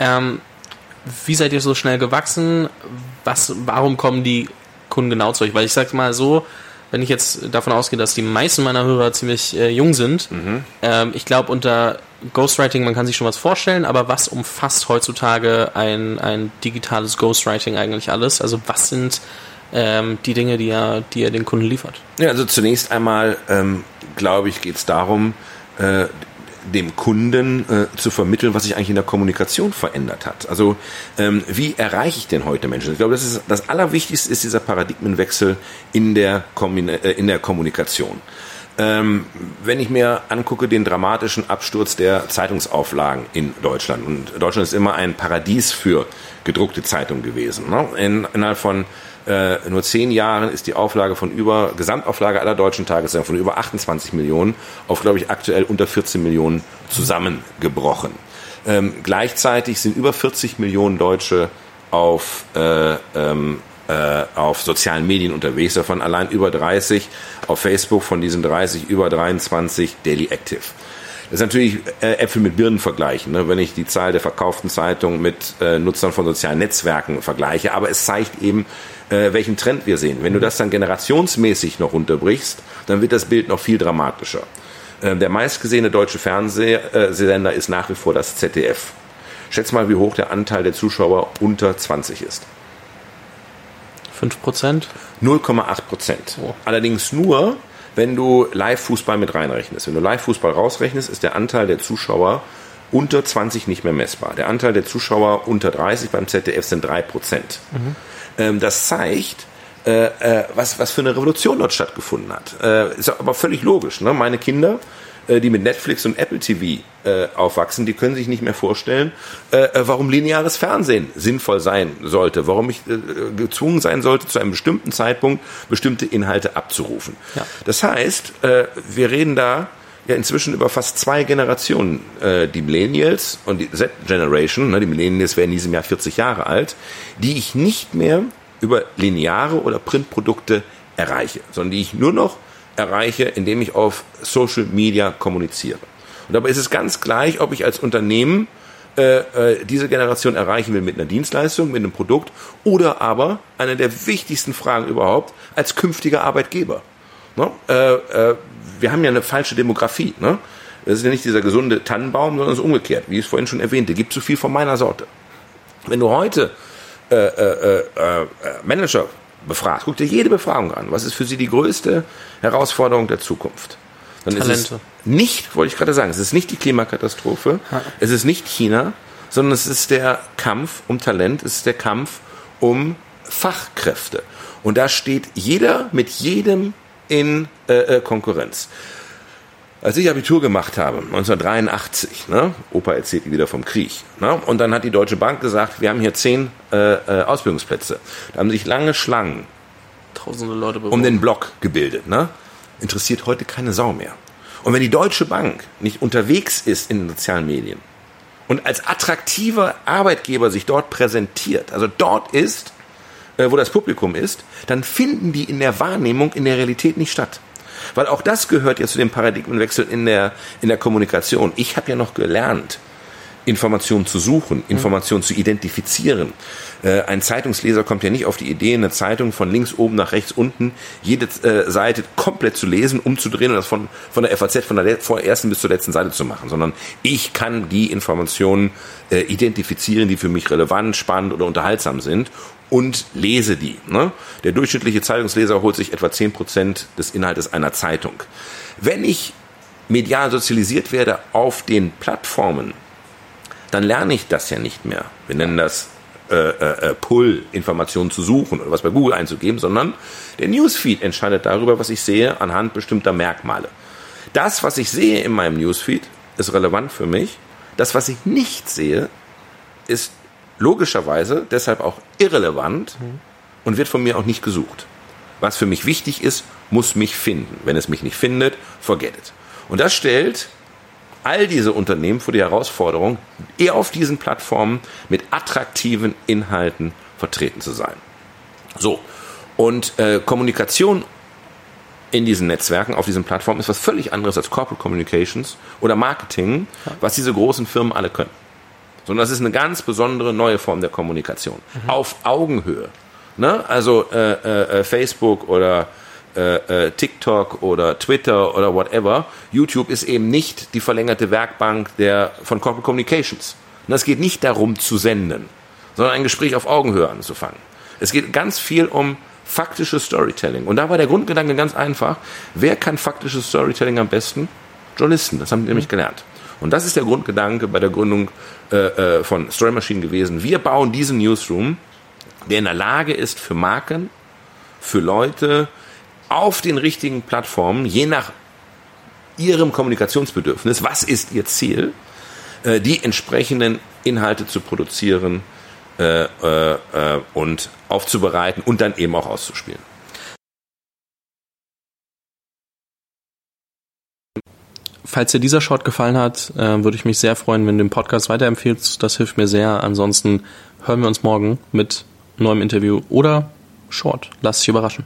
Ähm, wie seid ihr so schnell gewachsen? Was, warum kommen die Kunden genau zu euch? Weil ich sag mal so, wenn ich jetzt davon ausgehe, dass die meisten meiner Hörer ziemlich äh, jung sind, mhm. ähm, ich glaube unter Ghostwriting, man kann sich schon was vorstellen, aber was umfasst heutzutage ein, ein digitales Ghostwriting eigentlich alles? Also was sind ähm, die Dinge, die er, die er den Kunden liefert? Ja, also zunächst einmal, ähm, glaube ich, geht es darum, äh, dem Kunden äh, zu vermitteln, was sich eigentlich in der Kommunikation verändert hat. Also ähm, wie erreiche ich denn heute Menschen? Ich glaube, das ist das Allerwichtigste ist dieser Paradigmenwechsel in der, äh, in der Kommunikation. Ähm, wenn ich mir angucke den dramatischen Absturz der Zeitungsauflagen in Deutschland und Deutschland ist immer ein Paradies für gedruckte Zeitungen gewesen. Ne? In, innerhalb von äh, nur zehn Jahren ist die Auflage von über, Gesamtauflage aller deutschen Tageszeitungen von über 28 Millionen auf, glaube ich, aktuell unter 14 Millionen zusammengebrochen. Ähm, gleichzeitig sind über 40 Millionen Deutsche auf, äh, ähm, äh, auf sozialen Medien unterwegs, davon allein über 30 auf Facebook, von diesen 30 über 23 Daily Active. Das ist natürlich äh, Äpfel mit Birnen vergleichen, ne? wenn ich die Zahl der verkauften Zeitungen mit äh, Nutzern von sozialen Netzwerken vergleiche. Aber es zeigt eben, äh, welchen Trend wir sehen. Wenn du das dann generationsmäßig noch runterbrichst, dann wird das Bild noch viel dramatischer. Äh, der meistgesehene deutsche Fernsehsender ist nach wie vor das ZDF. Schätz mal, wie hoch der Anteil der Zuschauer unter 20 ist. 5 Prozent? 0,8 Prozent. Oh. Allerdings nur, wenn du Live-Fußball mit reinrechnest. Wenn du Live-Fußball rausrechnest, ist der Anteil der Zuschauer unter 20 nicht mehr messbar. Der Anteil der Zuschauer unter 30 beim ZDF sind 3 Prozent. Mhm. Ähm, das zeigt, äh, äh, was, was für eine Revolution dort stattgefunden hat. Äh, ist aber völlig logisch. Ne? Meine Kinder, äh, die mit Netflix und Apple TV äh, aufwachsen, die können sich nicht mehr vorstellen, äh, warum lineares Fernsehen sinnvoll sein sollte, warum ich gezwungen sein sollte, zu einem bestimmten Zeitpunkt bestimmte Inhalte abzurufen. Ja. Das heißt, wir reden da ja inzwischen über fast zwei Generationen. die Millennials und die Z-Generation, ne, die Millennials werden in diesem Jahr 40 Jahre alt, die ich nicht mehr über lineare oder Printprodukte erreiche, sondern die ich nur noch erreiche, indem ich auf Social Media kommuniziere. Und dabei ist es ganz gleich, ob ich als Unternehmen äh, äh, diese Generation erreichen will mit einer Dienstleistung, mit einem Produkt oder aber eine der wichtigsten Fragen überhaupt als künftiger Arbeitgeber. Ne? Äh, äh, wir haben ja eine falsche Demografie. Ne? Das ist ja nicht dieser gesunde Tannenbaum, sondern es ist umgekehrt, wie ich es vorhin schon erwähnte. Gibt zu viel von meiner Sorte. Wenn du heute äh, äh, Manager befragt, guck dir jede Befragung an. Was ist für sie die größte Herausforderung der Zukunft? Dann Talente. ist es nicht, wollte ich gerade sagen, es ist nicht die Klimakatastrophe, ja. es ist nicht China, sondern es ist der Kampf um Talent, es ist der Kampf um Fachkräfte. Und da steht jeder mit jedem in äh, äh Konkurrenz. Als ich Abitur gemacht habe, 1983, ne, Opa erzählt wieder vom Krieg, ne, und dann hat die Deutsche Bank gesagt, wir haben hier zehn äh, äh, Ausbildungsplätze. Da haben sich lange Schlangen Tausende Leute beworben. um den Block gebildet. Ne? Interessiert heute keine Sau mehr. Und wenn die Deutsche Bank nicht unterwegs ist in den sozialen Medien und als attraktiver Arbeitgeber sich dort präsentiert, also dort ist, äh, wo das Publikum ist, dann finden die in der Wahrnehmung, in der Realität nicht statt. Weil auch das gehört ja zu dem Paradigmenwechsel in der, in der Kommunikation. Ich habe ja noch gelernt, Informationen zu suchen, Informationen zu identifizieren. Äh, ein Zeitungsleser kommt ja nicht auf die Idee, eine Zeitung von links oben nach rechts unten, jede äh, Seite komplett zu lesen, umzudrehen und das von, von der FAZ von der ersten bis zur letzten Seite zu machen, sondern ich kann die Informationen äh, identifizieren, die für mich relevant, spannend oder unterhaltsam sind und lese die. Ne? Der durchschnittliche Zeitungsleser holt sich etwa zehn Prozent des Inhaltes einer Zeitung. Wenn ich medial sozialisiert werde auf den Plattformen, dann lerne ich das ja nicht mehr. Wir nennen das äh, äh, äh, Pull, Informationen zu suchen oder was bei Google einzugeben, sondern der Newsfeed entscheidet darüber, was ich sehe anhand bestimmter Merkmale. Das, was ich sehe in meinem Newsfeed, ist relevant für mich. Das, was ich nicht sehe, ist logischerweise deshalb auch irrelevant und wird von mir auch nicht gesucht. Was für mich wichtig ist, muss mich finden. Wenn es mich nicht findet, forget it. Und das stellt all diese Unternehmen vor die Herausforderung, eher auf diesen Plattformen mit attraktiven Inhalten vertreten zu sein. So, und äh, Kommunikation in diesen Netzwerken, auf diesen Plattformen ist was völlig anderes als Corporate Communications oder Marketing, was diese großen Firmen alle können. sondern das ist eine ganz besondere neue Form der Kommunikation. Mhm. Auf Augenhöhe. Ne? Also äh, äh, äh Facebook oder äh, äh, TikTok oder Twitter oder whatever. YouTube ist eben nicht die verlängerte Werkbank der, von Corporate Communications. Und es geht nicht darum zu senden, sondern ein Gespräch auf Augenhöhe anzufangen. Es geht ganz viel um faktisches Storytelling. Und da war der Grundgedanke ganz einfach. Wer kann faktisches Storytelling am besten? Journalisten. Das haben die nämlich gelernt. Und das ist der Grundgedanke bei der Gründung äh, äh, von Story Machine gewesen. Wir bauen diesen Newsroom, der in der Lage ist, für Marken, für Leute auf den richtigen Plattformen, je nach ihrem Kommunikationsbedürfnis, was ist ihr Ziel, äh, die entsprechenden Inhalte zu produzieren, äh, äh, und aufzubereiten und dann eben auch auszuspielen. Falls dir dieser Short gefallen hat, würde ich mich sehr freuen, wenn du den Podcast weiterempfehlst. Das hilft mir sehr. Ansonsten hören wir uns morgen mit neuem Interview oder Short. Lass dich überraschen.